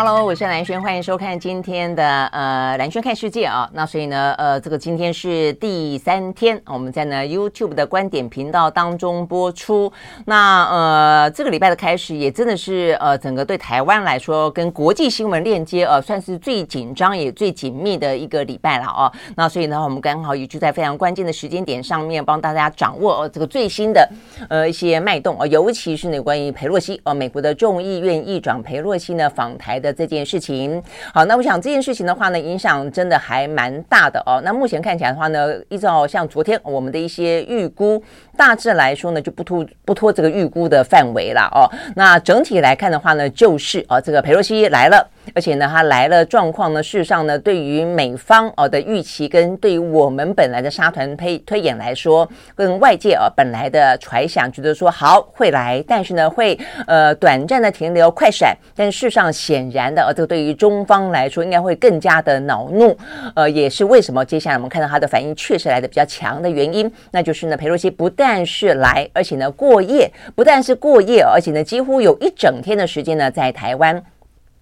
Hello，我是兰轩，欢迎收看今天的呃兰轩看世界啊。那所以呢，呃，这个今天是第三天，我们在呢 YouTube 的观点频道当中播出。那呃，这个礼拜的开始也真的是呃，整个对台湾来说，跟国际新闻链接呃，算是最紧张也最紧密的一个礼拜了啊。那所以呢，我们刚好也就在非常关键的时间点上面，帮大家掌握呃这个最新的呃一些脉动啊，尤其是呢关于裴洛西呃，美国的众议院议长裴洛西呢访台的。这件事情，好，那我想这件事情的话呢，影响真的还蛮大的哦。那目前看起来的话呢，依照像昨天我们的一些预估，大致来说呢，就不脱不脱这个预估的范围了哦。那整体来看的话呢，就是啊，这个裴洛西来了。而且呢，他来了状况呢，事实上呢，对于美方哦的预期，跟对于我们本来的沙团推推演来说，跟外界啊本来的揣想，觉得说好会来，但是呢会呃短暂的停留快闪，但事实上显然的，呃，这个对于中方来说，应该会更加的恼怒，呃，也是为什么接下来我们看到他的反应确实来的比较强的原因，那就是呢，裴洛西不但但是来，而且呢过夜，不但是过夜，而且呢几乎有一整天的时间呢在台湾。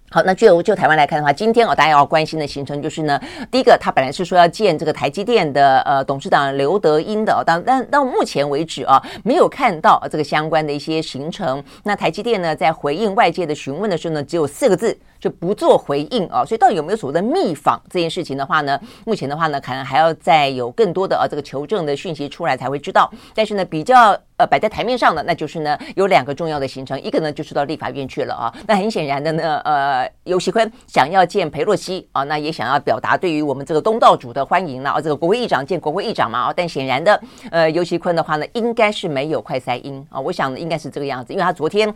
好，那就就台湾来看的话，今天哦，大家要关心的行程就是呢，第一个，他本来是说要见这个台积电的呃董事长刘德英的，但但到目前为止啊，没有看到这个相关的一些行程。那台积电呢，在回应外界的询问的时候呢，只有四个字。就不做回应啊，所以到底有没有所谓的密访这件事情的话呢？目前的话呢，可能还要再有更多的呃这个求证的讯息出来才会知道。但是呢，比较呃摆在台面上的，那就是呢有两个重要的行程，一个呢就是到立法院去了啊。那很显然的呢，呃，游锡坤想要见裴洛西啊，那也想要表达对于我们这个东道主的欢迎了啊。这个国会议长见国会议长嘛啊，但显然的，呃，游锡坤的话呢，应该是没有快塞音啊。我想应该是这个样子，因为他昨天。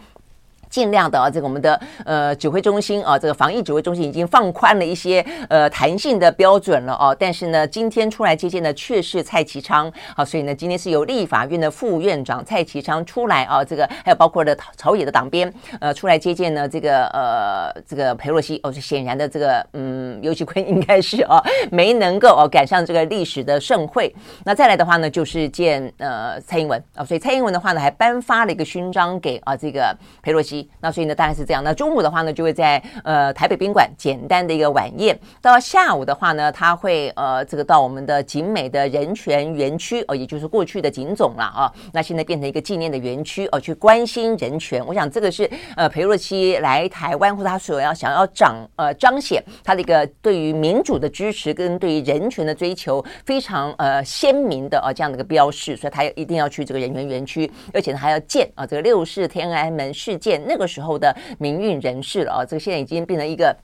尽量的啊，这个我们的呃指挥中心啊，这个防疫指挥中心已经放宽了一些呃弹性的标准了哦。但是呢，今天出来接见的却是蔡其昌，好，所以呢，今天是由立法院的副院长蔡其昌出来啊，这个还有包括了朝野的党鞭呃出来接见呢，这个呃这个裴洛西哦，是显然的这个嗯尤其坤应该是哦没能够哦赶上这个历史的盛会。那再来的话呢，就是见呃蔡英文啊，所以蔡英文的话呢，还颁发了一个勋章给啊这个裴洛西。那所以呢，大概是这样。那中午的话呢，就会在呃台北宾馆简单的一个晚宴。到下午的话呢，他会呃这个到我们的景美的人权园区哦，也就是过去的景总了啊。那现在变成一个纪念的园区哦，去关心人权。我想这个是呃裴洛西来台湾或者他所要想要彰呃彰显他的一个对于民主的支持跟对于人权的追求非常呃鲜明的啊这样的一个标示。所以他一定要去这个人权园区，而且呢还要见啊这个六四天安门事件。那个时候的民运人士了啊，这个现在已经变成一个。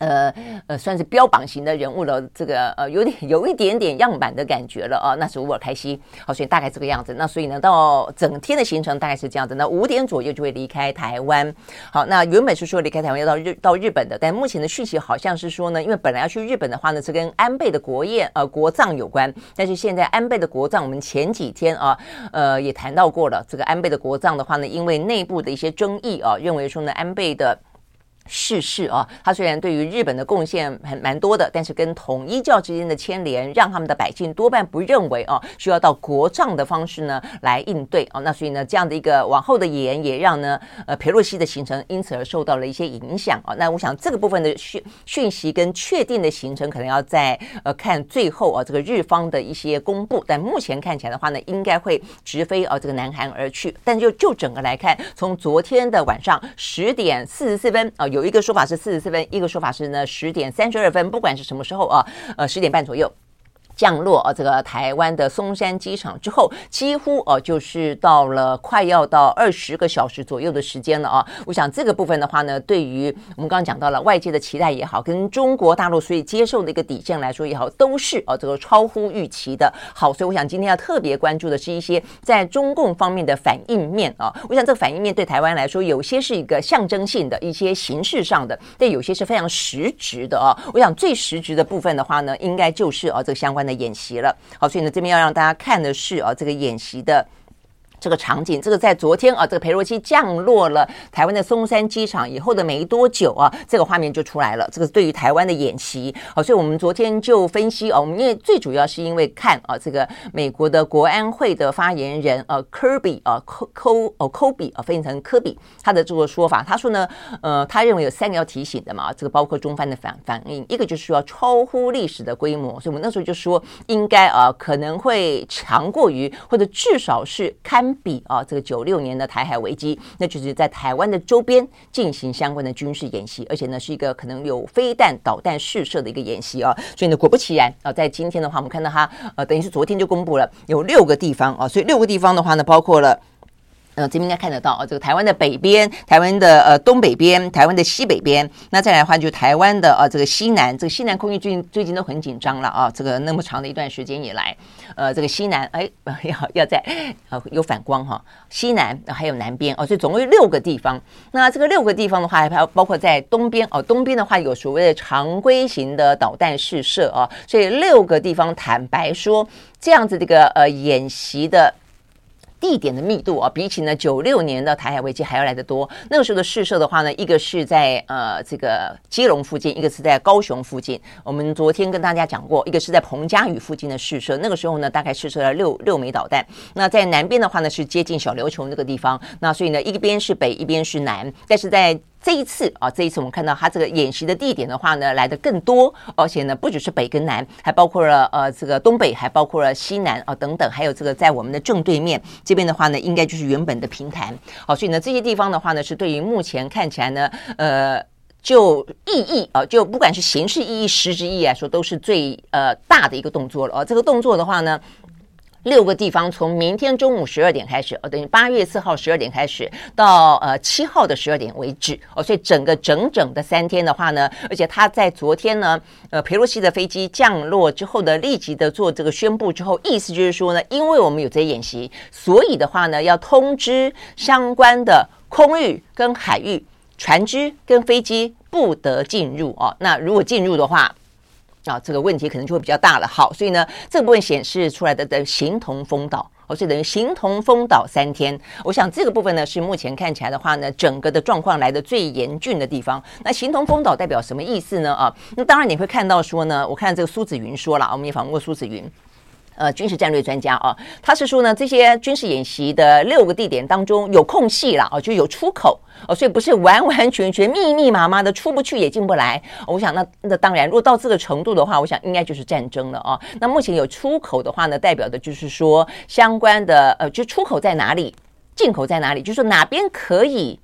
呃呃，算是标榜型的人物了，这个呃有点有一点点样板的感觉了啊。那是乌尔开心，好，所以大概这个样子。那所以呢，到整天的行程大概是这样子。那五点左右就会离开台湾。好，那原本是说离开台湾要到日到日本的，但目前的讯息好像是说呢，因为本来要去日本的话呢，是跟安倍的国宴呃国葬有关。但是现在安倍的国葬，我们前几天啊呃也谈到过了，这个安倍的国葬的话呢，因为内部的一些争议啊，认为说呢安倍的。逝世啊，他虽然对于日本的贡献很蛮多的，但是跟统一教之间的牵连，让他们的百姓多半不认为啊，需要到国葬的方式呢来应对啊。那所以呢，这样的一个往后的言，也让呢呃裴洛西的行程因此而受到了一些影响啊。那我想这个部分的讯讯息跟确定的行程，可能要在呃看最后啊这个日方的一些公布。但目前看起来的话呢，应该会直飞啊这个南韩而去。但就就整个来看，从昨天的晚上十点四十四分啊有。有一个说法是四十四分，一个说法是呢十点三十二分，不管是什么时候啊，呃十点半左右。降落啊，这个台湾的松山机场之后，几乎哦就是到了快要到二十个小时左右的时间了啊。我想这个部分的话呢，对于我们刚刚讲到了外界的期待也好，跟中国大陆所以接受的一个底线来说也好，都是哦这个超乎预期的好。所以我想今天要特别关注的是一些在中共方面的反应面啊。我想这个反应面对台湾来说，有些是一个象征性的一些形式上的，但有些是非常实质的啊。我想最实质的部分的话呢，应该就是啊这个相关的。演习了，好，所以呢，这边要让大家看的是啊，这个演习的这个场景，这个在昨天啊，这个裴洛西降落了台湾的松山机场以后的没多久啊，这个画面就出来了。这个对于台湾的演习，好，所以我们昨天就分析啊，我们因为最主要是因为看啊，这个美国的国安会的发言人呃科比啊，科科哦科比啊，翻译成科比，他的这个说法，他说呢，呃，他认为有三个要提醒的嘛，这个包括中方的反反应，一个就是说超乎历史的规模，所以我们那时候就说应该啊可能会强过于或者至少是堪。比啊，这个九六年的台海危机，那就是在台湾的周边进行相关的军事演习，而且呢是一个可能有飞弹导弹试射的一个演习啊。所以呢，果不其然啊，在今天的话，我们看到它呃，等于是昨天就公布了有六个地方啊，所以六个地方的话呢，包括了。呃，这边应该看得到啊，这个台湾的北边、台湾的呃东北边、台湾的西北边，那再来的话就台湾的呃这个西南，这个西南空域最近最近都很紧张了啊，这个那么长的一段时间以来，呃，这个西南哎 要要在呃有反光哈，西南还有南边哦，所以总共有六个地方。那这个六个地方的话，还包括在东边哦，东边的话有所谓的常规型的导弹试射啊，所以六个地方坦白说，这样子这个呃演习的。地点的密度啊，比起呢九六年的台海危机还要来得多。那个时候的试射的话呢，一个是在呃这个基隆附近，一个是在高雄附近。我们昨天跟大家讲过，一个是在彭佳屿附近的试射。那个时候呢，大概试射了六六枚导弹。那在南边的话呢，是接近小琉球那个地方。那所以呢，一边是北，一边是南。但是在这一次啊，这一次我们看到它这个演习的地点的话呢，来的更多，而且呢，不只是北跟南，还包括了呃这个东北，还包括了西南啊等等，还有这个在我们的正对面这边的话呢，应该就是原本的平潭。好，所以呢，这些地方的话呢，是对于目前看起来呢，呃，就意义啊，就不管是形式意义、实质意义来说，都是最呃大的一个动作了。而这个动作的话呢。六个地方从明天中午十二点开始，哦，等于八月四号十二点开始到呃七号的十二点为止，哦，所以整个整整的三天的话呢，而且他在昨天呢，呃，裴洛西的飞机降落之后的立即的做这个宣布之后，意思就是说呢，因为我们有这演习，所以的话呢，要通知相关的空域跟海域船只跟飞机不得进入哦，那如果进入的话。啊，这个问题可能就会比较大了。好，所以呢，这个部分显示出来的的形同封岛，哦，所以等于形同封岛三天。我想这个部分呢，是目前看起来的话呢，整个的状况来的最严峻的地方。那形同封岛代表什么意思呢？啊，那当然你会看到说呢，我看这个苏子云说了，我们也访问过苏子云。呃，军事战略专家啊，他是说呢，这些军事演习的六个地点当中有空隙了啊，就有出口哦，所以不是完完全全密密麻麻的出不去也进不来。我想那那当然，如果到这个程度的话，我想应该就是战争了啊。那目前有出口的话呢，代表的就是说相关的呃，就出口在哪里，进口在哪里，就是哪边可以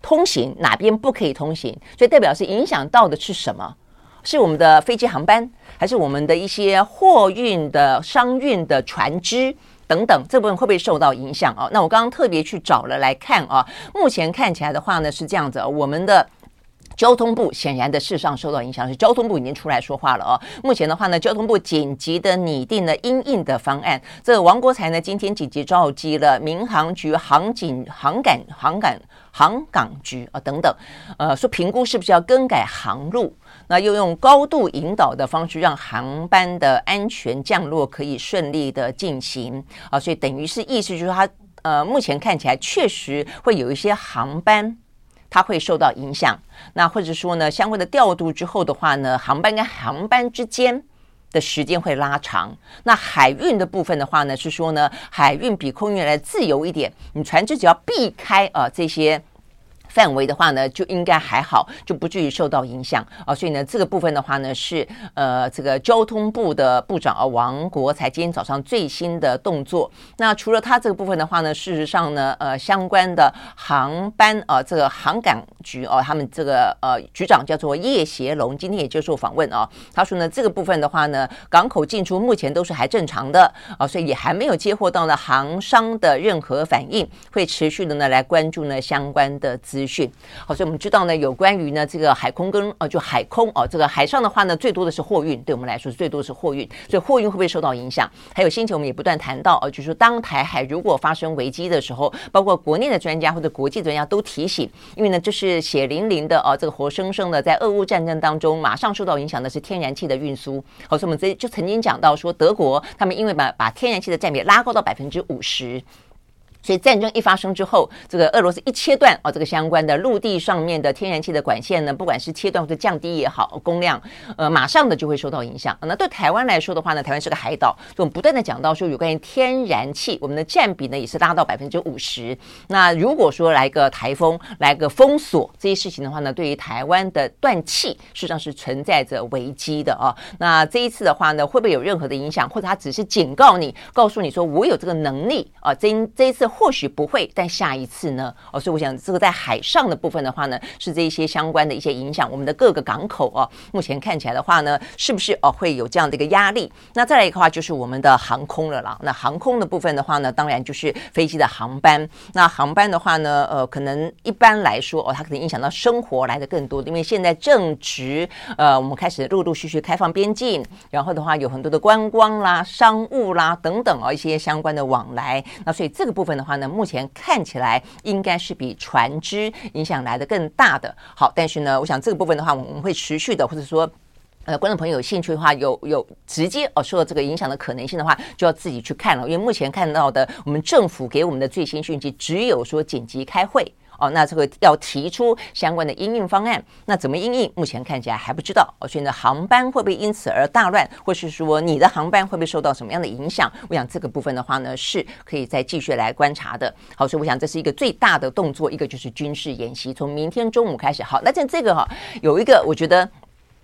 通行，哪边不可以通行，所以代表是影响到的是什么？是我们的飞机航班，还是我们的一些货运的商运的船只等等，这部分会不会受到影响啊？那我刚刚特别去找了来看啊，目前看起来的话呢是这样子，我们的交通部显然的事实上受到影响，是交通部已经出来说话了啊。目前的话呢，交通部紧急的拟定了因应的方案，这王国才呢今天紧急召集了民航局航警航港航港航港局啊等等，呃，说评估是不是要更改航路。那又用高度引导的方式，让航班的安全降落可以顺利的进行啊，所以等于是意思就是说，它呃目前看起来确实会有一些航班它会受到影响。那或者说呢，相关的调度之后的话呢，航班跟航班之间的时间会拉长。那海运的部分的话呢，是说呢，海运比空运来自由一点，你船只只要避开啊这些。范围的话呢，就应该还好，就不至于受到影响啊。所以呢，这个部分的话呢，是呃，这个交通部的部长啊，王国材今天早上最新的动作。那除了他这个部分的话呢，事实上呢，呃，相关的航班啊，这个航港局啊，他们这个呃局长叫做叶协龙，今天也接受访问啊。他说呢，这个部分的话呢，港口进出目前都是还正常的啊，所以也还没有接获到呢航商的任何反应，会持续的呢来关注呢相关的资。资讯好，所以我们知道呢，有关于呢这个海空跟呃就海空哦，这个海上的话呢，最多的是货运，对我们来说最多的是货运，所以货运会不会受到影响？还有先前我们也不断谈到哦，就是说当台海如果发生危机的时候，包括国内的专家或者国际专家都提醒，因为呢这是血淋淋的哦，这个活生生的在俄乌战争当中马上受到影响的是天然气的运输。好，所以我们这就曾经讲到说，德国他们因为把把天然气的占比拉高到百分之五十。所以战争一发生之后，这个俄罗斯一切断啊，这个相关的陆地上面的天然气的管线呢，不管是切断或者降低也好，供量呃马上的就会受到影响。那对台湾来说的话呢，台湾是个海岛，所以我们不断的讲到说有关于天然气，我们的占比呢也是拉到百分之五十。那如果说来个台风，来个封锁这些事情的话呢，对于台湾的断气实际上是存在着危机的啊。那这一次的话呢，会不会有任何的影响，或者他只是警告你，告诉你说我有这个能力啊？这这一次。或许不会，但下一次呢？哦，所以我想这个在海上的部分的话呢，是这一些相关的一些影响。我们的各个港口哦，目前看起来的话呢，是不是哦会有这样的一个压力？那再来一个话，就是我们的航空了啦。那航空的部分的话呢，当然就是飞机的航班。那航班的话呢，呃，可能一般来说哦，它可能影响到生活来的更多，因为现在正值呃，我们开始陆陆续续开放边境，然后的话有很多的观光啦、商务啦等等哦，一些相关的往来。那所以这个部分的话。呢，目前看起来应该是比船只影响来的更大的。好，但是呢，我想这个部分的话，我们会持续的，或者说，呃，观众朋友有兴趣的话，有有直接哦受到这个影响的可能性的话，就要自己去看了。因为目前看到的，我们政府给我们的最新讯息，只有说紧急开会。哦，那这个要提出相关的应应方案，那怎么应应？目前看起来还不知道。哦，所以呢，航班会不会因此而大乱，或是说你的航班会不会受到什么样的影响？我想这个部分的话呢，是可以再继续来观察的。好，所以我想这是一个最大的动作，一个就是军事演习，从明天中午开始。好，那像这个哈，有一个我觉得。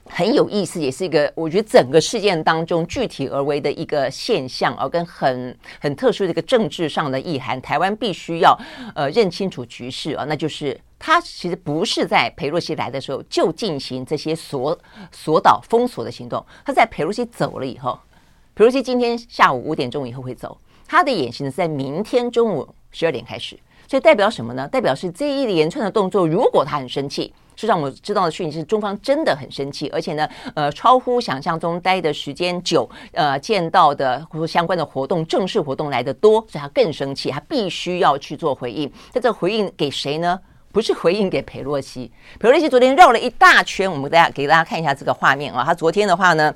很有意思，也是一个我觉得整个事件当中具体而为的一个现象啊，跟很很特殊的一个政治上的意涵。台湾必须要呃认清楚局势啊，那就是他其实不是在裴洛西来的时候就进行这些锁锁岛封锁的行动，他在裴洛西走了以后，裴洛西今天下午五点钟以后会走，他的演习呢在明天中午十二点开始，所以代表什么呢？代表是这一连串的动作，如果他很生气。是让我知道的讯息是，中方真的很生气，而且呢，呃，超乎想象中待的时间久，呃，见到的或相关的活动、正式活动来的多，所以他更生气，他必须要去做回应。但这回应给谁呢？不是回应给佩洛西，佩洛西昨天绕了一大圈，我们大家给大家看一下这个画面啊，他昨天的话呢。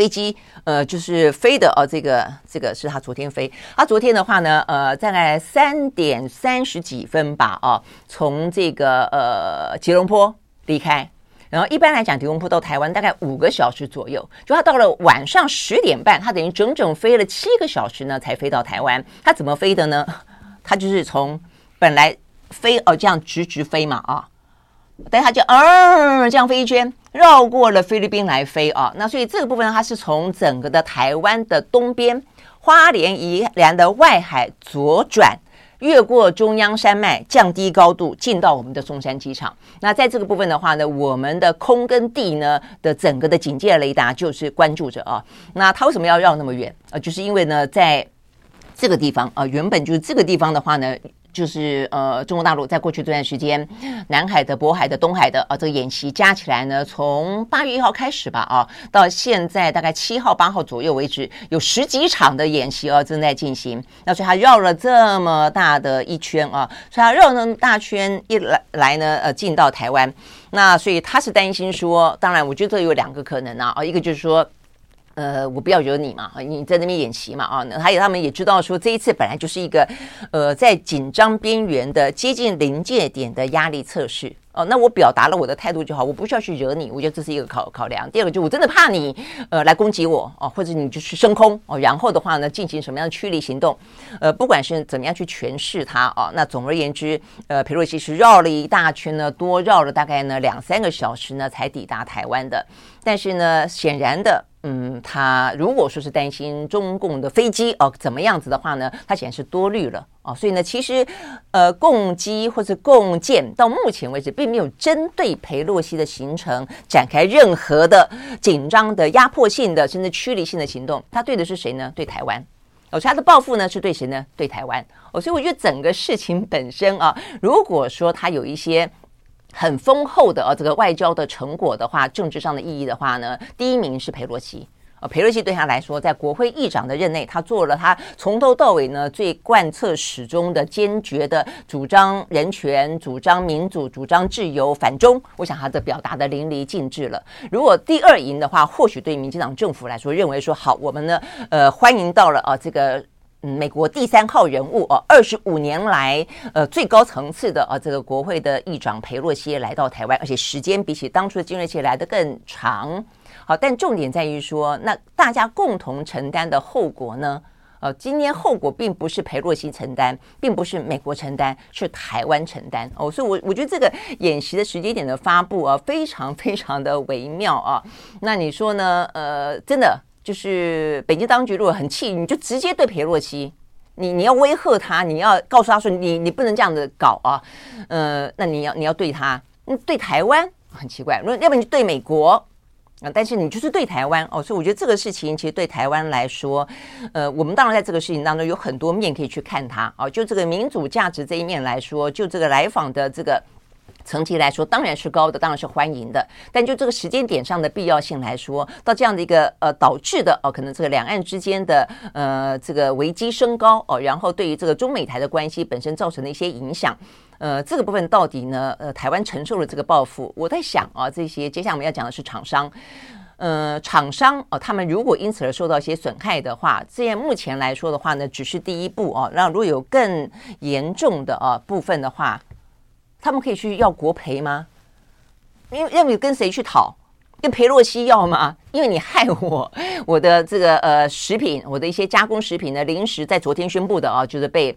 飞机呃，就是飞的哦，这个这个是他昨天飞。他昨天的话呢，呃，大概三点三十几分吧，哦，从这个呃吉隆坡离开。然后一般来讲，吉隆坡到台湾大概五个小时左右。就他到了晚上十点半，他等于整整飞了七个小时呢，才飞到台湾。他怎么飞的呢？他就是从本来飞哦这样直直飞嘛啊，但他就嗯、这样飞一圈。绕过了菲律宾来飞啊，那所以这个部分，它是从整个的台湾的东边花莲宜兰的外海左转，越过中央山脉，降低高度，进到我们的松山机场。那在这个部分的话呢，我们的空跟地呢的整个的警戒雷达就是关注着啊。那它为什么要绕那么远啊？就是因为呢，在这个地方啊，原本就是这个地方的话呢。就是呃，中国大陆在过去这段时间，南海的、渤海的、东海的啊，这个演习加起来呢，从八月一号开始吧啊，到现在大概七号、八号左右为止，有十几场的演习啊正在进行。那所以他绕了这么大的一圈啊，所以他绕了大圈一来来呢，呃，进到台湾。那所以他是担心说，当然，我觉得有两个可能啊，啊，一个就是说。呃，我不要惹你嘛，你在那边演习嘛啊，还有他们也知道说这一次本来就是一个呃在紧张边缘的接近临界点的压力测试哦，那我表达了我的态度就好，我不需要去惹你，我觉得这是一个考考量。第二个就我真的怕你呃来攻击我哦，或者你就去升空哦，然后的话呢进行什么样的驱离行动，呃，不管是怎么样去诠释它哦，那总而言之，呃，佩洛西是绕了一大圈呢，多绕了大概呢两三个小时呢才抵达台湾的，但是呢显然的。嗯，他如果说是担心中共的飞机哦怎么样子的话呢，他显然是多虑了哦。所以呢，其实呃，共机或者共建到目前为止并没有针对裴洛西的行程展开任何的紧张的压迫性的甚至驱离性的行动。他对的是谁呢？对台湾。哦，所以他的报复呢是对谁呢？对台湾。哦，所以我觉得整个事情本身啊，如果说他有一些。很丰厚的呃、啊，这个外交的成果的话，政治上的意义的话呢，第一名是佩洛西。呃，佩洛西对他来说，在国会议长的任内，他做了他从头到尾呢最贯彻始终的坚决的主张人权、主张民主、主张自由、反中。我想他的表达的淋漓尽致了。如果第二赢的话，或许对民进党政府来说，认为说好，我们呢，呃，欢迎到了啊这个。嗯，美国第三号人物哦，二十五年来呃最高层次的啊这个国会的议长裴洛西来到台湾，而且时间比起当初的金瑞熙来的更长。好，但重点在于说，那大家共同承担的后果呢？呃，今天后果并不是裴洛西承担，并不是美国承担，是台湾承担哦。所以，我我觉得这个演习的时间点的发布啊，非常非常的微妙啊。那你说呢？呃，真的就是北京当局如果很气，你就直接对裴洛西，你你要威吓他，你要告诉他说，你你不能这样子搞啊。呃，那你要你要对他，嗯，对台湾很奇怪，如果要不你就对美国。啊，但是你就是对台湾哦，所以我觉得这个事情其实对台湾来说，呃，我们当然在这个事情当中有很多面可以去看它啊。就这个民主价值这一面来说，就这个来访的这个层级来说，当然是高的，当然是欢迎的。但就这个时间点上的必要性来说，到这样的一个呃导致的哦，可能这个两岸之间的呃这个危机升高哦，然后对于这个中美台的关系本身造成的一些影响。呃，这个部分到底呢？呃，台湾承受了这个报复，我在想啊，这些接下来我们要讲的是厂商，呃，厂商哦，他们如果因此而受到一些损害的话，这样目前来说的话呢，只是第一步哦。那如果有更严重的啊部分的话，他们可以去要国赔吗？因为要不跟谁去讨？跟裴洛西要吗？因为你害我，我的这个呃食品，我的一些加工食品呢，临时在昨天宣布的啊，就是被。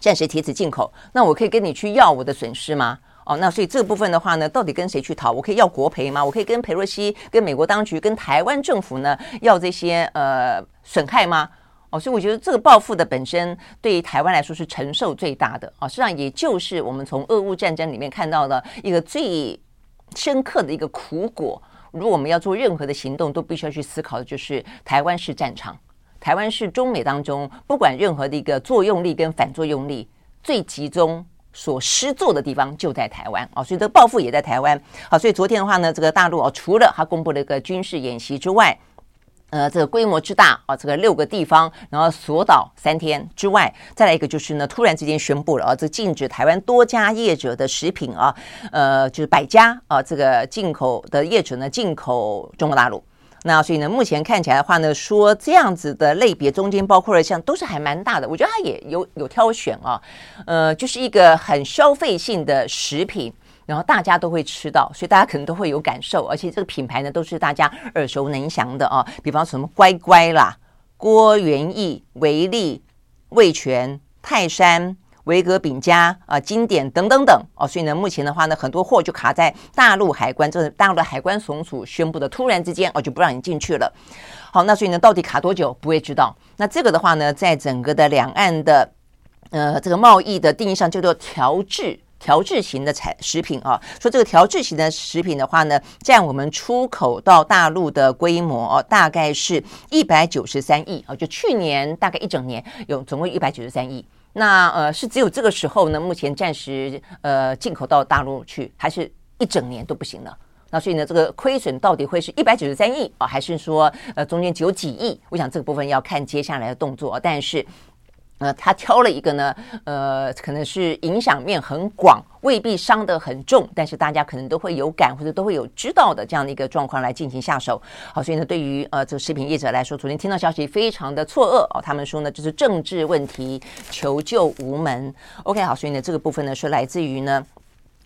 暂时停止进口，那我可以跟你去要我的损失吗？哦，那所以这部分的话呢，到底跟谁去讨？我可以要国赔吗？我可以跟裴洛西、跟美国当局、跟台湾政府呢要这些呃损害吗？哦，所以我觉得这个报复的本身对于台湾来说是承受最大的啊，实际上也就是我们从俄乌战争里面看到的一个最深刻的一个苦果。如果我们要做任何的行动，都必须要去思考的就是台湾是战场。台湾是中美当中不管任何的一个作用力跟反作用力最集中所施作的地方就在台湾啊，所以这个报复也在台湾。好，所以昨天的话呢，这个大陆啊，除了他公布了一个军事演习之外，呃，这个规模之大啊，这个六个地方，然后锁岛三天之外，再来一个就是呢，突然之间宣布了啊，这禁止台湾多家业者的食品啊，呃，就是百家啊，这个进口的业者呢，进口中国大陆。那所以呢，目前看起来的话呢，说这样子的类别中间包括了像都是还蛮大的，我觉得它也有有挑选啊，呃，就是一个很消费性的食品，然后大家都会吃到，所以大家可能都会有感受，而且这个品牌呢都是大家耳熟能详的啊，比方什么乖乖啦、郭元益、维力、味全、泰山。维格饼家啊，经典等等等哦，所以呢，目前的话呢，很多货就卡在大陆海关，这是大陆的海关总署宣布的，突然之间哦，就不让你进去了。好，那所以呢，到底卡多久不会知道。那这个的话呢，在整个的两岸的呃这个贸易的定义上，叫做调制调制型的产食品啊。说这个调制型的食品的话呢，占我们出口到大陆的规模哦，大概是一百九十三亿啊，就去年大概一整年有总共一百九十三亿。那呃是只有这个时候呢，目前暂时呃进口到大陆去，还是一整年都不行了。那所以呢，这个亏损到底会是一百九十三亿啊，还是说呃中间只有几亿？我想这个部分要看接下来的动作，但是。呃，他挑了一个呢，呃，可能是影响面很广，未必伤得很重，但是大家可能都会有感或者都会有知道的这样的一个状况来进行下手。好，所以呢，对于呃这个食品业者来说，昨天听到消息非常的错愕哦，他们说呢，就是政治问题，求救无门。OK，好，所以呢，这个部分呢是来自于呢。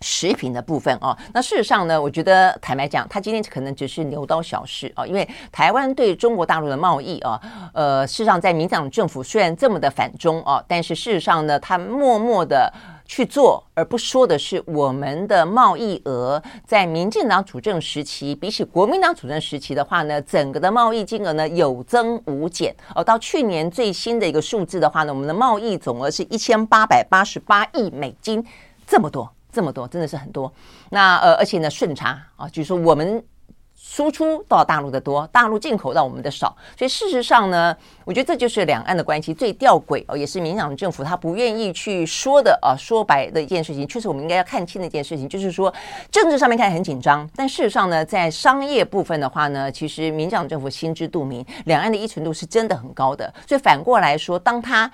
食品的部分哦，那事实上呢，我觉得坦白讲，他今天可能只是牛刀小试啊，因为台湾对中国大陆的贸易啊，呃，事实上在民进党政府虽然这么的反中啊，但是事实上呢，他默默的去做，而不说的是我们的贸易额。在民进党主政时期，比起国民党主政时期的话呢，整个的贸易金额呢有增无减哦，到去年最新的一个数字的话呢，我们的贸易总额是一千八百八十八亿美金，这么多。这么多真的是很多，那呃，而且呢顺差啊，就是说我们输出到大陆的多，大陆进口到我们的少，所以事实上呢，我觉得这就是两岸的关系最吊诡哦，也是民进党政府他不愿意去说的啊，说白的一件事情，确实我们应该要看清的一件事情，就是说政治上面看很紧张，但事实上呢，在商业部分的话呢，其实民进党政府心知肚明，两岸的依存度是真的很高的，所以反过来说，当他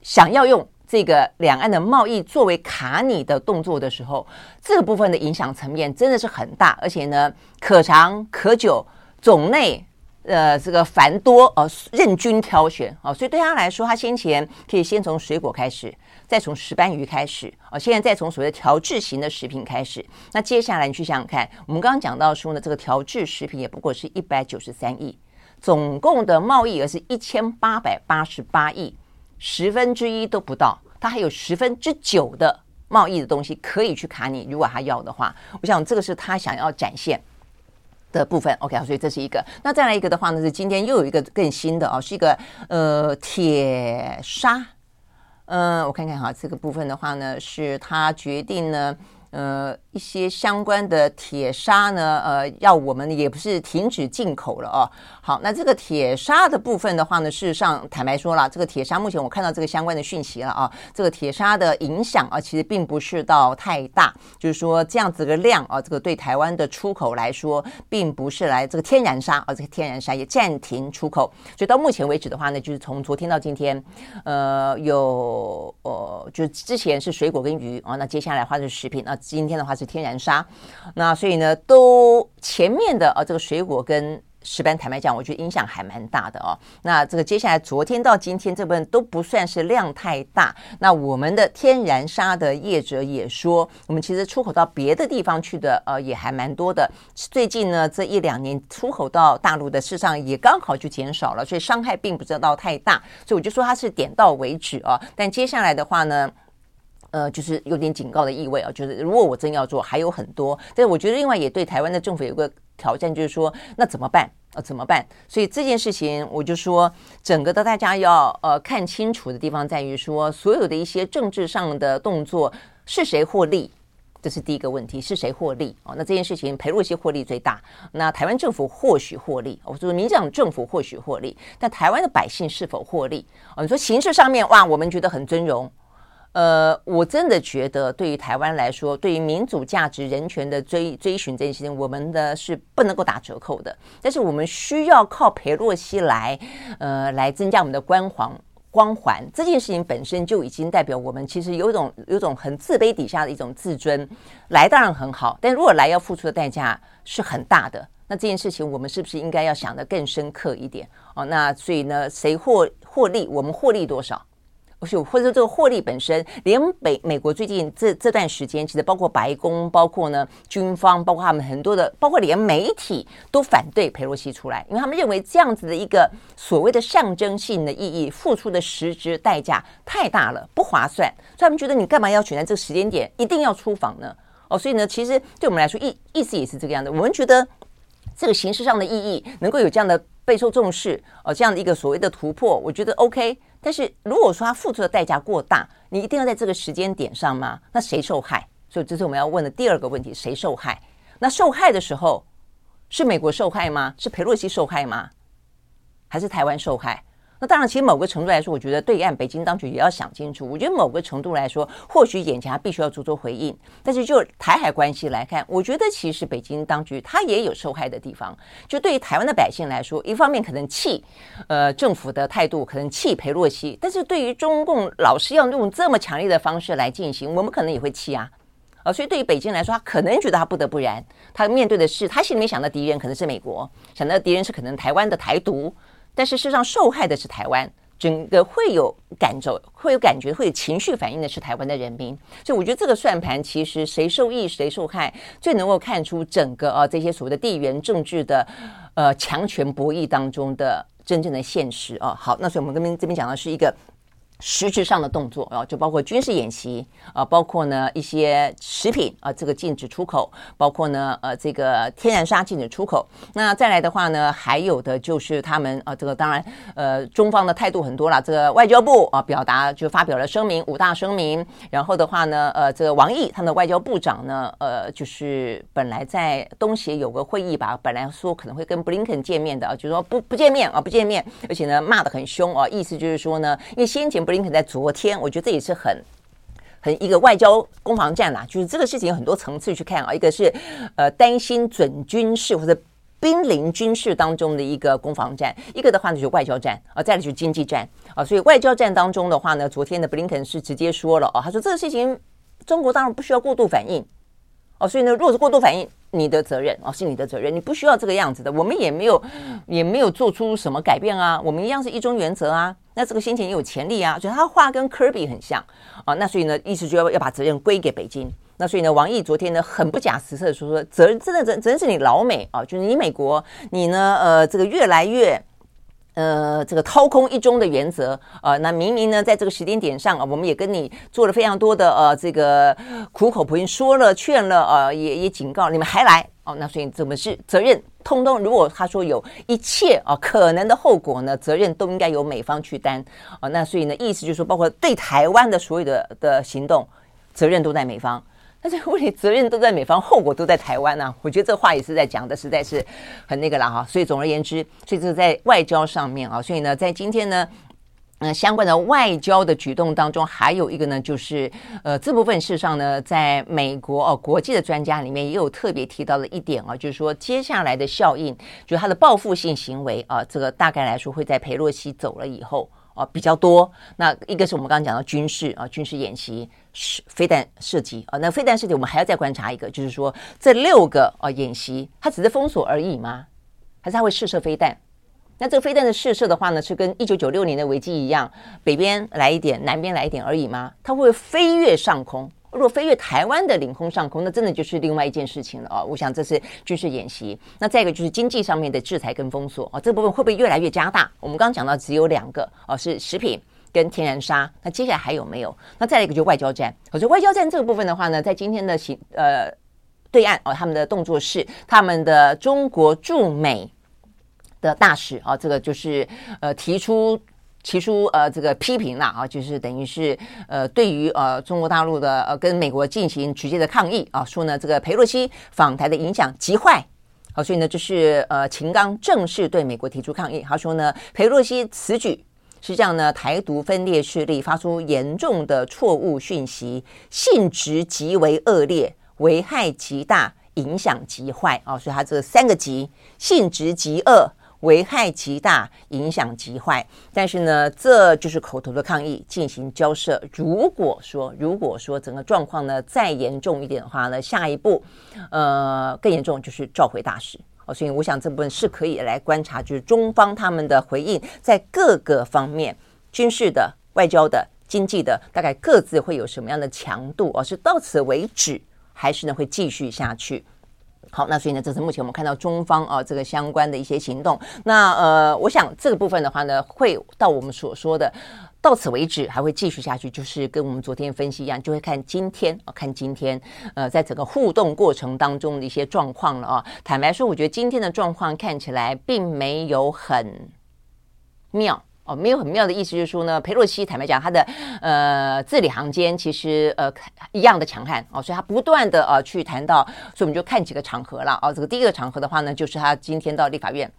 想要用。这个两岸的贸易作为卡你的动作的时候，这个部分的影响层面真的是很大，而且呢可长可久，种类呃，这个繁多呃，任君挑选啊，所以对他来说，他先前可以先从水果开始，再从石斑鱼开始啊，现在再从所谓调制型的食品开始。那接下来你去想想看，我们刚刚讲到说呢，这个调制食品也不过是一百九十三亿，总共的贸易额是一千八百八十八亿，十分之一都不到，他还有十分之九的贸易的东西可以去卡你，如果他要的话，我想这个是他想要展现的部分，OK，所以这是一个。那再来一个的话呢，是今天又有一个更新的哦，是一个呃铁砂，嗯、我看看哈，这个部分的话呢，是他决定呢。呃，一些相关的铁砂呢，呃，要我们也不是停止进口了哦。好，那这个铁砂的部分的话呢，事实上坦白说了，这个铁砂目前我看到这个相关的讯息了啊，这个铁砂的影响啊，其实并不是到太大，就是说这样子的量啊，这个对台湾的出口来说，并不是来这个天然砂啊，这个天然砂也暂停出口，所以到目前为止的话呢，就是从昨天到今天，呃，有呃，就之前是水果跟鱼啊，那接下来的话是食品那。今天的话是天然砂，那所以呢，都前面的啊，这个水果跟石斑，坦白讲，我觉得影响还蛮大的哦。那这个接下来昨天到今天这部分都不算是量太大。那我们的天然砂的业者也说，我们其实出口到别的地方去的呃也还蛮多的。最近呢这一两年出口到大陆的市场也刚好就减少了，所以伤害并不知道太大。所以我就说它是点到为止啊。但接下来的话呢？呃，就是有点警告的意味啊，就是如果我真要做，还有很多。但是我觉得另外也对台湾的政府有个挑战，就是说那怎么办啊？怎么办？所以这件事情，我就说整个的大家要呃看清楚的地方在于说，所有的一些政治上的动作是谁获利，这是第一个问题，是谁获利啊？那这件事情裴洛西获利最大，那台湾政府或许获利，我说民进党政府或许获利，但台湾的百姓是否获利啊？你说形式上面哇，我们觉得很尊荣。呃，我真的觉得，对于台湾来说，对于民主价值、人权的追追寻这件事情，我们的是不能够打折扣的。但是，我们需要靠裴洛西来，呃，来增加我们的光环。光环这件事情本身就已经代表我们其实有一种有一种很自卑底下的一种自尊。来当然很好，但如果来要付出的代价是很大的，那这件事情我们是不是应该要想得更深刻一点？哦，那所以呢，谁获获利，我们获利多少？或者这个获利本身，连美美国最近这这段时间，其实包括白宫，包括呢军方，包括他们很多的，包括连媒体都反对佩洛西出来，因为他们认为这样子的一个所谓的象征性的意义，付出的实质代价太大了，不划算，所以他们觉得你干嘛要选在这个时间点一定要出访呢？哦，所以呢，其实对我们来说意意思也是这个样的，我们觉得这个形式上的意义能够有这样的备受重视，哦，这样的一个所谓的突破，我觉得 OK。但是如果说他付出的代价过大，你一定要在这个时间点上吗？那谁受害？所以这是我们要问的第二个问题：谁受害？那受害的时候是美国受害吗？是佩洛西受害吗？还是台湾受害？那当然，其实某个程度来说，我觉得对岸北京当局也要想清楚。我觉得某个程度来说，或许眼前必须要做做回应。但是就台海关系来看，我觉得其实北京当局他也有受害的地方。就对于台湾的百姓来说，一方面可能气，呃，政府的态度可能气裴洛西，但是对于中共老是要用这么强烈的方式来进行，我们可能也会气啊。啊，所以对于北京来说，他可能觉得他不得不然，他面对的是他心里面想的敌人可能是美国，想到敌人是可能台湾的台独。但是事实上，受害的是台湾，整个会有感受、会有感觉、会有情绪反应的是台湾的人民。所以我觉得这个算盘其实谁受益、谁受害，最能够看出整个啊这些所谓的地缘政治的呃强权博弈当中的真正的现实啊。好，那所以我们这边这边讲的是一个。实质上的动作啊，就包括军事演习啊，包括呢一些食品啊，这个禁止出口，包括呢呃这个天然砂禁止出口。那再来的话呢，还有的就是他们啊，这个当然呃中方的态度很多了。这个外交部啊表达就发表了声明，五大声明。然后的话呢，呃这个王毅他们的外交部长呢，呃就是本来在东协有个会议吧，本来说可能会跟布林肯见面的啊，就说不不见面啊，不见面，而且呢骂得很凶啊，意思就是说呢，因为先前。布林肯在昨天，我觉得这也是很很一个外交攻防战啦，就是这个事情有很多层次去看啊。一个是呃担心准军事或者濒临军事当中的一个攻防战，一个的话呢就是外交战啊，再来就是经济战啊。所以外交战当中的话呢，昨天的布林肯是直接说了哦，他说这个事情中国当然不需要过度反应哦，所以呢，如果是过度反应，你的责任哦，是你的责任，你不需要这个样子的。我们也没有，也没有做出什么改变啊，我们一样是一中原则啊。那这个先前也有潜力啊，所以他话跟科比很像啊。那所以呢，意思就要要把责任归给北京。那所以呢，王毅昨天呢，很不假辞色的说说，责任真的责责任是你老美啊，就是你美国，你呢，呃，这个越来越。呃，这个掏空一中的原则，呃，那明明呢，在这个时间点上啊，我们也跟你做了非常多的呃，这个苦口婆心说了劝了，呃，也也警告你们还来哦，那所以怎么是责任？通通如果他说有一切啊可能的后果呢，责任都应该由美方去担啊，那所以呢，意思就是说，包括对台湾的所有的的行动，责任都在美方。但是问题，责任都在美方，后果都在台湾呢、啊。我觉得这话也是在讲的，实在是很那个了哈。所以总而言之，所以这是在外交上面啊。所以呢，在今天呢，嗯、相关的外交的举动当中，还有一个呢，就是呃，这部分事实上呢，在美国哦，国际的专家里面也有特别提到了一点啊，就是说接下来的效应，就是他的报复性行为啊，这个大概来说会在佩洛西走了以后。啊，比较多。那一个是我们刚刚讲到军事啊，军事演习是飞弹射击啊。那飞弹射击，我们还要再观察一个，就是说这六个啊演习，它只是封锁而已吗？还是它会试射飞弹？那这个飞弹的试射的话呢，是跟一九九六年的危机一样，北边来一点，南边来一点而已吗？它会飞越上空？如果飞越台湾的领空上空，那真的就是另外一件事情了啊！我想这是军事演习。那再一个就是经济上面的制裁跟封锁啊，这部分会不会越来越加大？我们刚刚讲到只有两个哦，是食品跟天然砂。那接下来还有没有？那再来一个就是外交战。我觉得外交战这个部分的话呢，在今天的行呃对岸哦，他们的动作是他们的中国驻美的大使啊，这个就是呃提出。提出呃这个批评了啊，就是等于是呃对于呃中国大陆的呃跟美国进行直接的抗议啊，说呢这个裴洛西访台的影响极坏，好，所以呢就是呃秦刚正式对美国提出抗议，他说呢裴洛西此举是这样呢台独分裂势力发出严重的错误讯息，性质极为恶劣，危害极大，影响极坏啊，所以他这三个极性质极恶。危害极大，影响极坏。但是呢，这就是口头的抗议，进行交涉。如果说，如果说整个状况呢再严重一点的话呢，下一步，呃，更严重就是召回大使。哦，所以我想这部分是可以来观察，就是中方他们的回应，在各个方面，军事的、外交的、经济的，大概各自会有什么样的强度？而是到此为止，还是呢会继续下去？好，那所以呢，这是目前我们看到中方啊这个相关的一些行动。那呃，我想这个部分的话呢，会到我们所说的到此为止，还会继续下去，就是跟我们昨天分析一样，就会看今天啊，看今天呃，在整个互动过程当中的一些状况了啊。坦白说，我觉得今天的状况看起来并没有很妙。哦，没有很妙的意思，就是说呢，裴洛西坦白讲，他的呃字里行间其实呃一样的强悍哦，所以他不断的呃去谈到，所以我们就看几个场合了哦。这个第一个场合的话呢，就是他今天到立法院，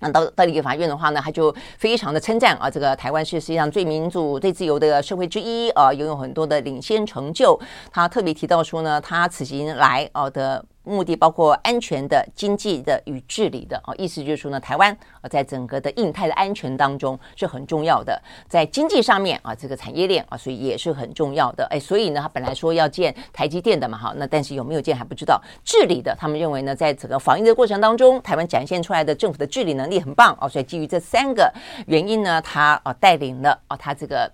那到到立法院的话呢，他就非常的称赞啊，这个台湾是世界上最民主、最自由的社会之一啊，拥有很多的领先成就。他特别提到说呢，他此行来哦的。目的包括安全的、经济的与治理的啊，意思就是说呢，台湾啊，在整个的印太的安全当中是很重要的，在经济上面啊，这个产业链啊，所以也是很重要的。哎，所以呢，他本来说要建台积电的嘛，哈，那但是有没有建还不知道。治理的，他们认为呢，在整个防疫的过程当中，台湾展现出来的政府的治理能力很棒啊，所以基于这三个原因呢，他啊带领了啊，他这个。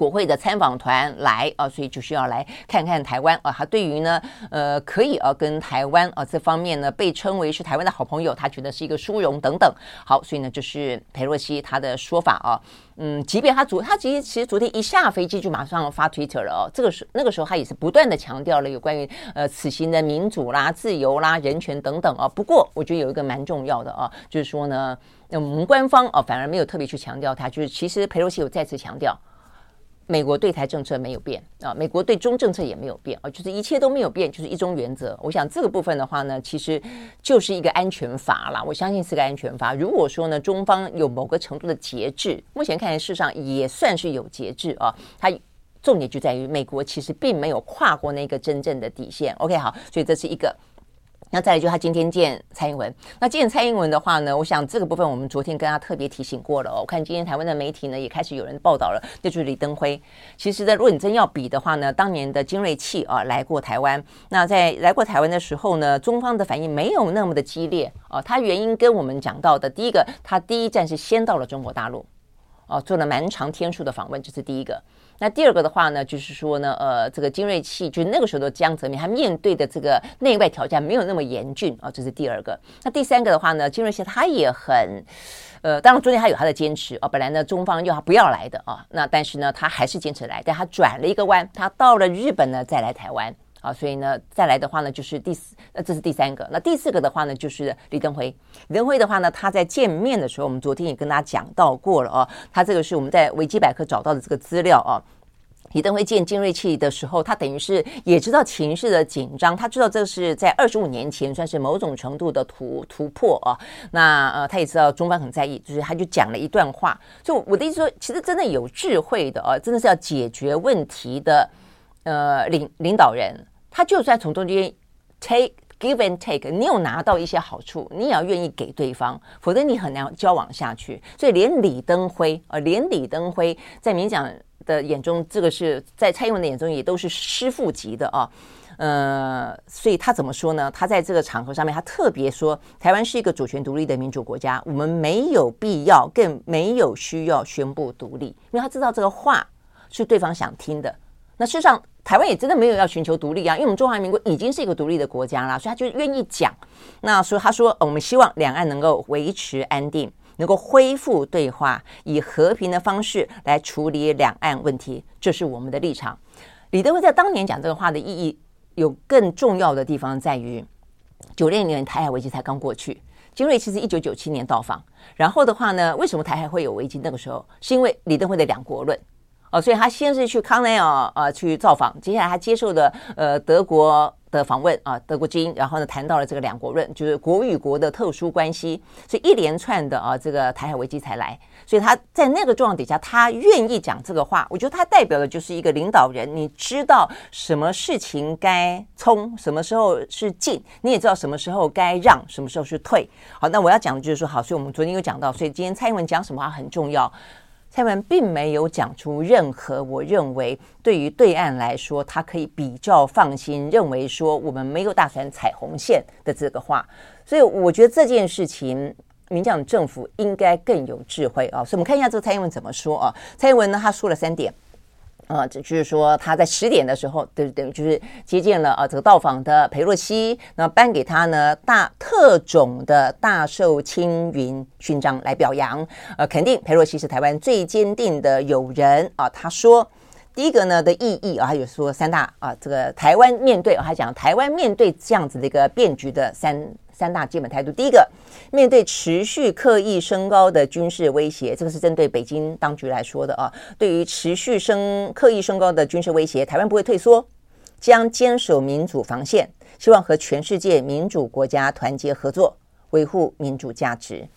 国会的参访团来啊，所以就需要来看看台湾啊。他对于呢，呃，可以啊跟台湾啊这方面呢，被称为是台湾的好朋友，他觉得是一个殊荣等等。好，所以呢，就是裴洛西他的说法啊，嗯，即便他昨他其实其实昨天一下飞机就马上发 Twitter 了哦，这个时那个时候他也是不断的强调了有关于呃此行的民主啦、自由啦、人权等等啊。不过我觉得有一个蛮重要的啊，就是说呢，那我们官方啊反而没有特别去强调他，就是其实裴洛西有再次强调。美国对台政策没有变啊，美国对中政策也没有变啊，就是一切都没有变，就是一中原则。我想这个部分的话呢，其实就是一个安全阀啦。我相信是个安全阀。如果说呢，中方有某个程度的节制，目前看来事实上也算是有节制啊。它重点就在于美国其实并没有跨过那个真正的底线。OK，好，所以这是一个那再来就他今天见蔡英文。那见蔡英文的话呢，我想这个部分我们昨天跟他特别提醒过了哦。我看今天台湾的媒体呢也开始有人报道了，就是李登辉。其实呢，如果你真要比的话呢，当年的金瑞气啊来过台湾，那在来过台湾的时候呢，中方的反应没有那么的激烈啊。他原因跟我们讲到的，第一个，他第一站是先到了中国大陆，哦，做了蛮长天数的访问，这是第一个。那第二个的话呢，就是说呢，呃，这个金瑞气就那个时候的江泽民，他面对的这个内外条件没有那么严峻啊，这是第二个。那第三个的话呢，金瑞器他也很，呃，当然中间他有他的坚持啊，本来呢中方要他不要来的啊，那但是呢他还是坚持来，但他转了一个弯，他到了日本呢再来台湾。啊，所以呢，再来的话呢，就是第四，那这是第三个。那第四个的话呢，就是李登辉。李登辉的话呢，他在见面的时候，我们昨天也跟大家讲到过了哦。他这个是我们在维基百科找到的这个资料哦。李登辉见金瑞气的时候，他等于是也知道情势的紧张，他知道这是在二十五年前算是某种程度的突突破啊。那呃，他也知道中方很在意，就是他就讲了一段话。就我的意思说，其实真的有智慧的啊，真的是要解决问题的呃领领导人。他就算从中间 take give and take，你有拿到一些好处，你也要愿意给对方，否则你很难交往下去。所以连李登辉啊，连李登辉在民讲的眼中，这个是在蔡英文的眼中也都是师傅级的啊。呃，所以他怎么说呢？他在这个场合上面，他特别说，台湾是一个主权独立的民主国家，我们没有必要，更没有需要宣布独立，因为他知道这个话是对方想听的。那事实上，台湾也真的没有要寻求独立啊，因为我们中华民国已经是一个独立的国家了，所以他就愿意讲。那所以他说，我们希望两岸能够维持安定，能够恢复对话，以和平的方式来处理两岸问题，这是我们的立场。李登辉在当年讲这个话的意义，有更重要的地方在于，九六年台海危机才刚过去，金瑞其实一九九七年到访，然后的话呢，为什么台海会有危机？那个时候是因为李登辉的两国论。哦，所以他先是去康奈尔啊去造访，接下来他接受的呃德国的访问啊，德国之音，然后呢谈到了这个两国论，就是国与国的特殊关系，所以一连串的啊这个台海危机才来，所以他在那个状况底下，他愿意讲这个话，我觉得他代表的就是一个领导人，你知道什么事情该冲，什么时候是进，你也知道什么时候该让，什么时候是退。好，那我要讲的就是说，好，所以我们昨天有讲到，所以今天蔡英文讲什么话很重要。蔡英文并没有讲出任何我认为对于对岸来说他可以比较放心，认为说我们没有打算踩红线的这个话，所以我觉得这件事情，民进党政府应该更有智慧啊。所以我们看一下这个蔡英文怎么说啊？蔡英文呢，他说了三点。啊，就是说他在十点的时候，对对，就是接见了啊这个到访的裴洛西，那颁给他呢大特种的大綬青云勋章来表扬，呃，肯定裴洛西是台湾最坚定的友人啊。他说第一个呢的意义啊，还有说三大啊，这个台湾面对啊，他讲台湾面对这样子的一个变局的三。三大基本态度，第一个，面对持续刻意升高的军事威胁，这个是针对北京当局来说的啊。对于持续升刻意升高的军事威胁，台湾不会退缩，将坚守民主防线，希望和全世界民主国家团结合作，维护民主价值。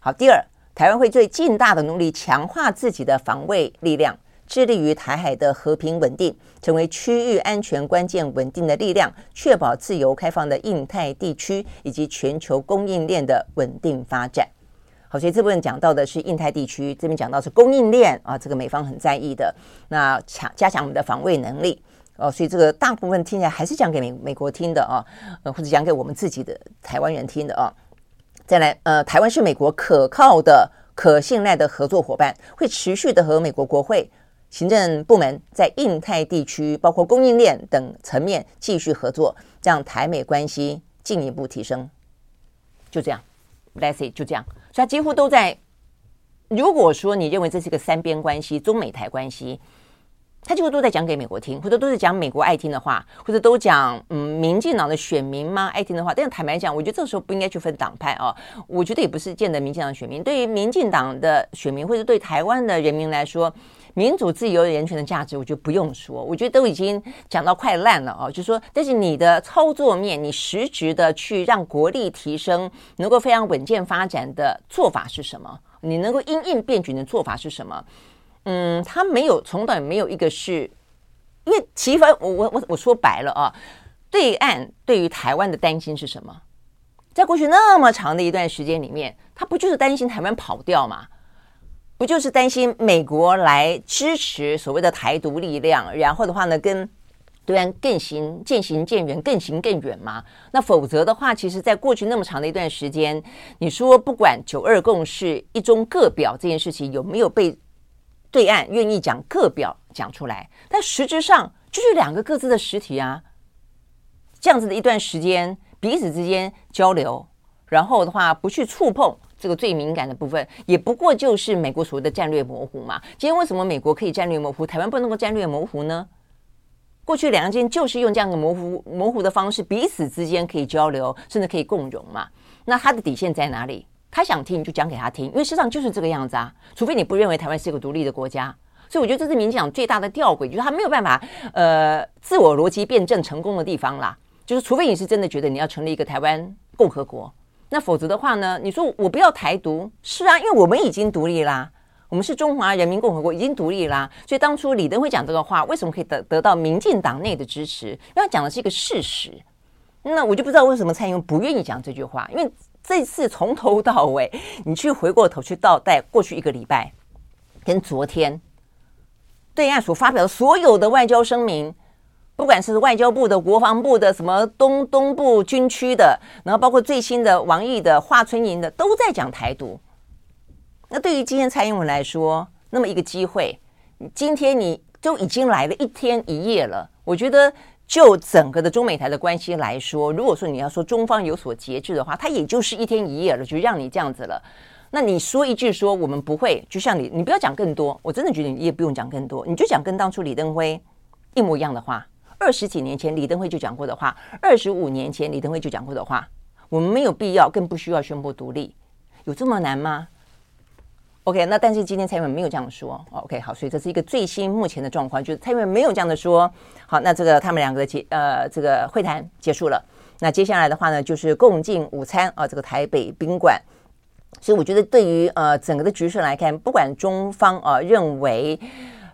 好，第二，台湾会最尽大的努力强化自己的防卫力量。致力于台海的和平稳定，成为区域安全关键稳定的力量，确保自由开放的印太地区以及全球供应链的稳定发展。好，所以这部分讲到的是印太地区，这边讲到是供应链啊，这个美方很在意的。那强加强我们的防卫能力哦，所以这个大部分听起来还是讲给美美国听的啊，呃，或者讲给我们自己的台湾人听的啊。再来，呃，台湾是美国可靠的、可信赖的合作伙伴，会持续的和美国国会。行政部门在印太地区，包括供应链等层面继续合作，让台美关系进一步提升。就这样，Let's see，就这样，所以他几乎都在。如果说你认为这是一个三边关系，中美台关系。他几乎都在讲给美国听，或者都是讲美国爱听的话，或者都讲嗯，民进党的选民吗爱听的话？但是坦白讲，我觉得这个时候不应该去分党派啊。我觉得也不是见得民进党选民，对于民进党的选民，或者对台湾的人民来说，民主、自由、人权的价值，我觉得不用说，我觉得都已经讲到快烂了啊。就说，但是你的操作面，你实质的去让国力提升，能够非常稳健发展的做法是什么？你能够因应变局的做法是什么？嗯，他没有从来没有一个是，因为其实我我我我说白了啊，对岸对于台湾的担心是什么？在过去那么长的一段时间里面，他不就是担心台湾跑掉吗？不就是担心美国来支持所谓的台独力量，然后的话呢，跟对岸更行渐行渐远，更行更远吗？那否则的话，其实在过去那么长的一段时间，你说不管九二共识、一中各表这件事情有没有被对岸愿意讲各表讲出来，但实质上就是两个各自的实体啊。这样子的一段时间，彼此之间交流，然后的话不去触碰这个最敏感的部分，也不过就是美国所谓的战略模糊嘛。今天为什么美国可以战略模糊，台湾不能够战略模糊呢？过去两个间就是用这样的模糊模糊的方式，彼此之间可以交流，甚至可以共荣嘛。那他的底线在哪里？他想听你就讲给他听，因为事实上就是这个样子啊。除非你不认为台湾是一个独立的国家。所以我觉得这是民进党最大的吊诡，就是他没有办法呃自我逻辑辩证成功的地方啦。就是除非你是真的觉得你要成立一个台湾共和国，那否则的话呢，你说我不要台独，是啊，因为我们已经独立啦，我们是中华人民共和国，已经独立啦。所以当初李登辉讲这个话，为什么可以得得到民进党内的支持？因为他讲的是一个事实。那我就不知道为什么蔡英文不愿意讲这句话，因为这次从头到尾，你去回过头去倒带过去一个礼拜跟昨天对岸所发表的所有的外交声明。不管是外交部的、国防部的、什么东东部军区的，然后包括最新的王毅的、华春莹的，都在讲台独。那对于今天蔡英文来说，那么一个机会，今天你都已经来了一天一夜了。我觉得就整个的中美台的关系来说，如果说你要说中方有所节制的话，它也就是一天一夜了，就让你这样子了。那你说一句说我们不会，就像你，你不要讲更多，我真的觉得你也不用讲更多，你就讲跟当初李登辉一模一样的话。二十几年前李登辉就讲过的话，二十五年前李登辉就讲过的话，我们没有必要，更不需要宣布独立，有这么难吗？OK，那但是今天蔡英文没有这样说。OK，好，所以这是一个最新目前的状况，就是蔡英文没有这样的说。好，那这个他们两个结呃这个会谈结束了，那接下来的话呢，就是共进午餐啊，这个台北宾馆。所以我觉得对于呃整个的局势来看，不管中方啊认为。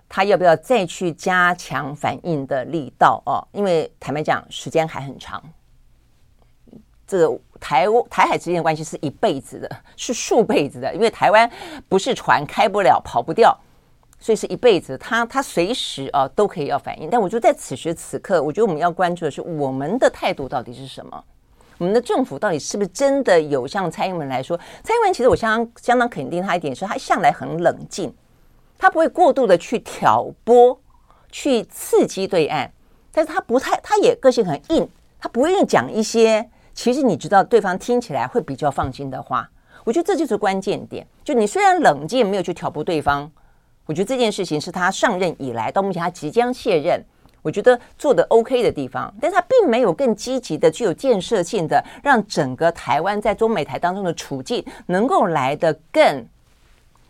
他要不要再去加强反应的力道哦？因为坦白讲，时间还很长。这个台台海之间的关系是一辈子的，是数辈子的。因为台湾不是船，开不了，跑不掉，所以是一辈子。他他随时啊都可以要反应。但我觉得在此时此刻，我觉得我们要关注的是我们的态度到底是什么？我们的政府到底是不是真的有像蔡英文来说？蔡英文其实我相当相当肯定他一点是，他向来很冷静。他不会过度的去挑拨、去刺激对岸，但是他不太，他也个性很硬，他不愿意讲一些其实你知道对方听起来会比较放心的话。我觉得这就是关键点。就你虽然冷静，没有去挑拨对方，我觉得这件事情是他上任以来到目前他即将卸任，我觉得做的 OK 的地方。但是他并没有更积极的、具有建设性的，让整个台湾在中美台当中的处境能够来得更。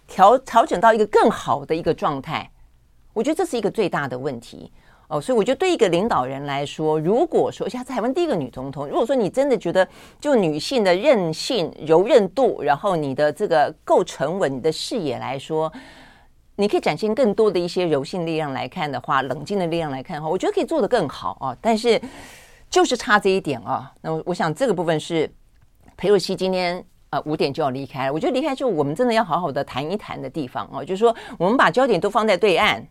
调调整到一个更好的一个状态，我觉得这是一个最大的问题哦。所以我觉得对一个领导人来说，如果说像台湾第一个女总统，如果说你真的觉得就女性的韧性、柔韧度，然后你的这个够沉稳，你的视野来说，你可以展现更多的一些柔性力量来看的话，冷静的力量来看的话，我觉得可以做得更好啊。但是就是差这一点啊。那我想这个部分是裴洛西今天。呃，五点就要离开了。我觉得离开之后我们真的要好好的谈一谈的地方哦，就是说我们把焦点都放在对岸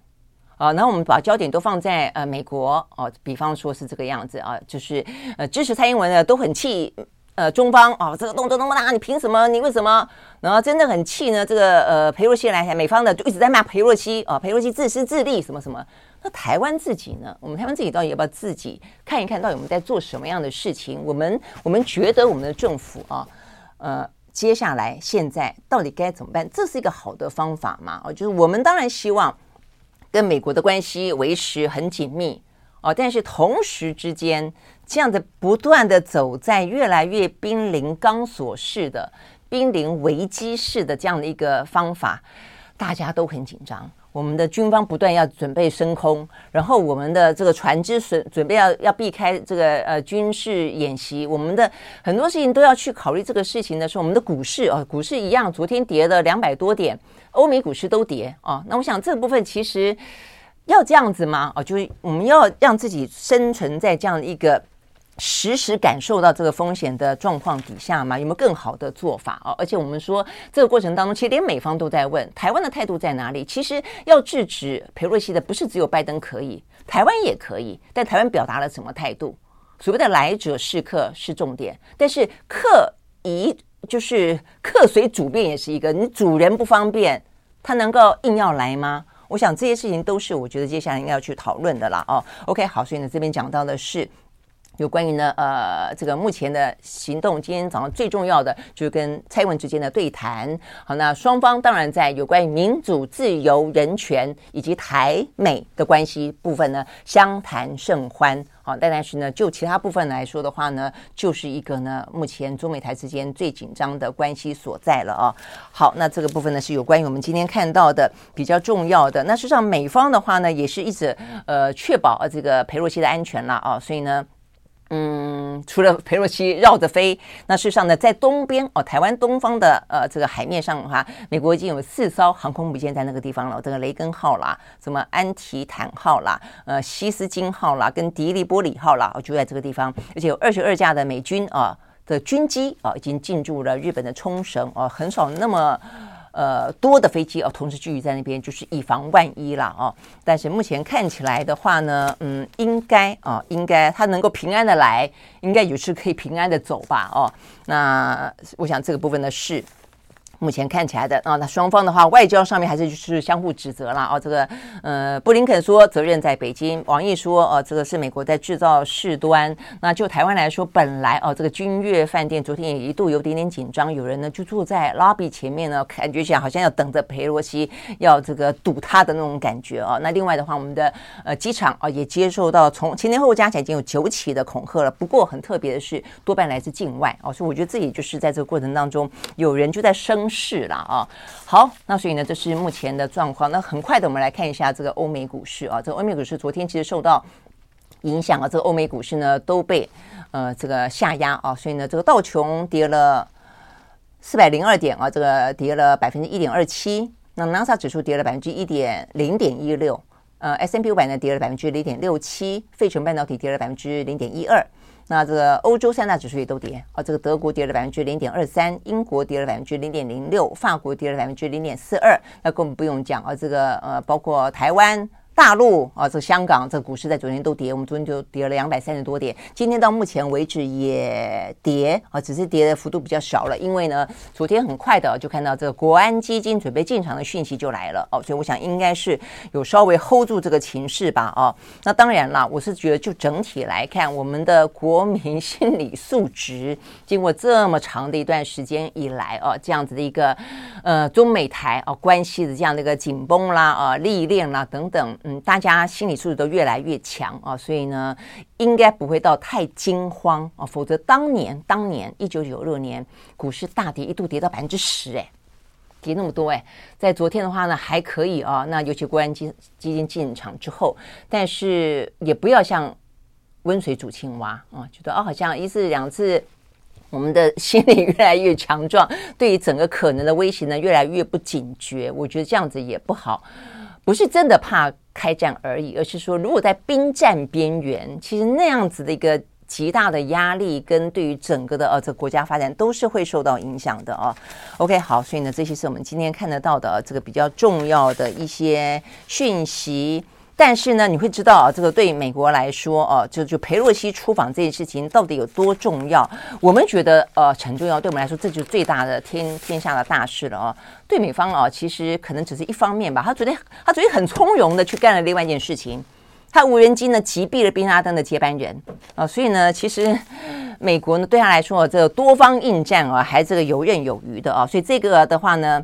啊，然后我们把焦点都放在呃美国哦，比方说是这个样子啊，就是呃支持蔡英文的都很气呃中方哦，这个动作那么大，你凭什么？你为什么？然后真的很气呢？这个呃裴洛西来台，美方的就一直在骂裴洛西啊，裴洛西自私自利什么什么。那台湾自己呢？我们台湾自己到底要不要自己看一看到底我们在做什么样的事情？我们我们觉得我们的政府啊。呃，接下来现在到底该怎么办？这是一个好的方法吗？哦，就是我们当然希望跟美国的关系维持很紧密哦，但是同时之间这样子不断的走在越来越濒临钢索式的、濒临危机式的这样的一个方法，大家都很紧张。我们的军方不断要准备升空，然后我们的这个船只准准备要要避开这个呃军事演习，我们的很多事情都要去考虑这个事情的时候，我们的股市啊，股市一样，昨天跌了两百多点，欧美股市都跌啊。那我想这部分其实要这样子吗？哦，就是我们要让自己生存在这样一个实时感受到这个风险的状况底下吗？有没有更好的做法啊？而且我们说这个过程当中，其实连美方都在问台湾的态度在哪里？其实要制止裴洛西的，不是只有拜登可以，台湾也可以。但台湾表达了什么态度？所谓的来者是客是重点，但是客疑就是客随主便也是一个。你主人不方便，他能够硬要来吗？我想这些事情都是我觉得接下来应该要去讨论的啦。哦，OK，好，所以呢这边讲到的是。有关于呢，呃，这个目前的行动，今天早上最重要的就是跟蔡英文之间的对谈。好，那双方当然在有关于民主、自由、人权以及台美的关系部分呢，相谈甚欢。好，但但是呢，就其他部分来说的话呢，就是一个呢，目前中美台之间最紧张的关系所在了啊。好，那这个部分呢，是有关于我们今天看到的比较重要的。那事实上，美方的话呢，也是一直呃确保呃这个裴洛西的安全了啊，所以呢。嗯，除了佩洛西绕着飞，那事实上呢，在东边哦，台湾东方的呃这个海面上的话，美国已经有四艘航空母舰在那个地方了，这个雷根号啦，什么安提坦号啦，呃西斯金号啦，跟迪利波里号啦，就在这个地方，而且有二十二架的美军啊的军机啊已经进驻了日本的冲绳哦，很少那么。呃，多的飞机哦，同时聚集在那边，就是以防万一了哦。但是目前看起来的话呢，嗯，应该啊，应该他能够平安的来，应该也是可以平安的走吧哦。那我想这个部分的是。目前看起来的啊，那双方的话，外交上面还是就是相互指责了啊。这个呃，布林肯说责任在北京，王毅说呃，这个是美国在制造事端。那就台湾来说，本来哦，这个君悦饭店昨天也一度有点点紧张，有人呢就坐在 lobby 前面呢，感觉像好像要等着裴洛西要这个堵他的那种感觉啊。那另外的话，我们的呃机场啊也接受到从前前后后加起来已经有九起的恐吓了。不过很特别的是，多半来自境外哦，所以我觉得这也就是在这个过程当中，有人就在生。是了啊，好，那所以呢，这是目前的状况。那很快的，我们来看一下这个欧美股市啊。这个欧美股市昨天其实受到影响啊，这个欧美股市呢都被呃这个下压啊，所以呢，这个道琼跌了四百零二点啊，这个跌了百分之一点二七。那纳斯达克指数跌了百分之一点零点一六，呃，S M P 五百呢跌了百分之零点六七，费城半导体跌了百分之零点一二。那这个欧洲三大指数也都跌啊，这个德国跌了百分之零点二三，英国跌了百分之零点零六，法国跌了百分之零点四二，那更不用讲啊，这个呃，包括台湾。大陆啊，这香港这股市在昨天都跌，我们昨天就跌了两百三十多点，今天到目前为止也跌啊，只是跌的幅度比较小了，因为呢，昨天很快的就看到这个国安基金准备进场的讯息就来了哦，所以我想应该是有稍微 hold 住这个情势吧哦，那当然啦，我是觉得就整体来看，我们的国民心理素质经过这么长的一段时间以来哦，这样子的一个呃中美台啊关系的这样的一个紧绷啦啊历练啦等等。嗯，大家心理素质都越来越强啊，所以呢，应该不会到太惊慌啊，否则当年当年一九九六年股市大跌，一度跌到百分之十，哎，跌那么多哎，在昨天的话呢还可以啊，那尤其国安基基金进场之后，但是也不要像温水煮青蛙啊，觉得哦好像一次两次，我们的心理越来越强壮，对于整个可能的威胁呢越来越不警觉，我觉得这样子也不好。不是真的怕开战而已，而是说，如果在兵战边缘，其实那样子的一个极大的压力，跟对于整个的呃这国家发展都是会受到影响的啊。OK，好，所以呢，这些是我们今天看得到的这个比较重要的一些讯息。但是呢，你会知道啊，这个对美国来说，哦、就就裴洛西出访这件事情到底有多重要？我们觉得呃很重要，对我们来说，这就是最大的天天下的大事了哦、啊。对美方啊，其实可能只是一方面吧。他昨天他昨天很从容的去干了另外一件事情，他无人机呢击毙了宾拉登的接班人啊。所以呢，其实美国呢对他来说，这个多方应战啊，还这个游刃有余的啊。所以这个的话呢。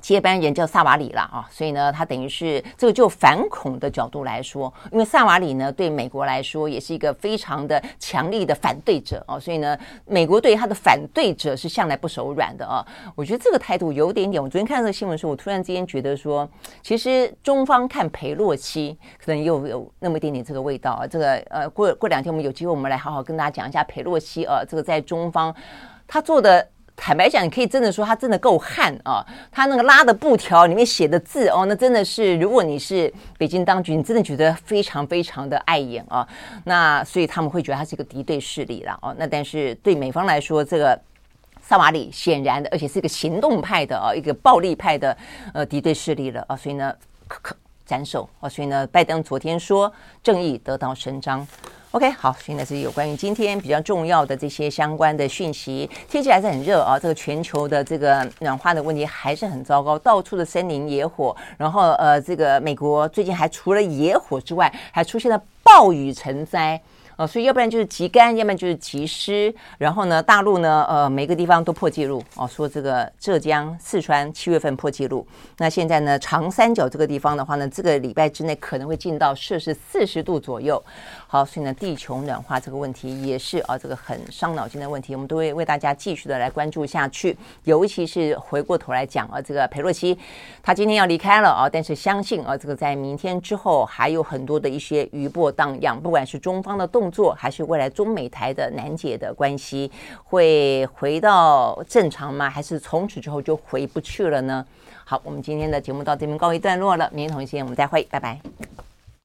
接班人叫萨瓦里了啊，所以呢，他等于是这个就反恐的角度来说，因为萨瓦里呢对美国来说也是一个非常的强力的反对者哦，所以呢，美国对他的反对者是向来不手软的啊。我觉得这个态度有点点，我昨天看到这个新闻的时候，我突然之间觉得说，其实中方看裴洛西可能又有那么一点点这个味道啊。这个呃，过过两天我们有机会，我们来好好跟大家讲一下裴洛西啊，这个在中方他做的。坦白讲，你可以真的说他真的够悍啊！他那个拉的布条里面写的字哦，那真的是，如果你是北京当局，你真的觉得非常非常的碍眼啊。那所以他们会觉得他是一个敌对势力了哦。那但是对美方来说，这个萨瓦里显然的，而且是一个行动派的啊，一个暴力派的呃敌对势力了啊。所以呢，可可斩首啊。所以呢，拜登昨天说正义得到伸张。OK，好，现在是有关于今天比较重要的这些相关的讯息。天气还是很热啊，这个全球的这个暖化的问题还是很糟糕，到处的森林野火。然后呃，这个美国最近还除了野火之外，还出现了暴雨成灾。呃，所以要不然就是极干，要不然就是极湿。然后呢，大陆呢，呃，每个地方都破纪录哦。说这个浙江、四川七月份破纪录。那现在呢，长三角这个地方的话呢，这个礼拜之内可能会进到摄氏四十度左右。好，所以呢，地球暖化这个问题也是啊，这个很伤脑筋的问题，我们都会为大家继续的来关注下去。尤其是回过头来讲啊，这个佩洛西他今天要离开了啊，但是相信啊，这个在明天之后还有很多的一些余波荡漾，不管是中方的动作还是未来中美台的难解的关系，会回到正常吗？还是从此之后就回不去了呢？好，我们今天的节目到这边告一段落了。明天同一时间我们再会，拜拜。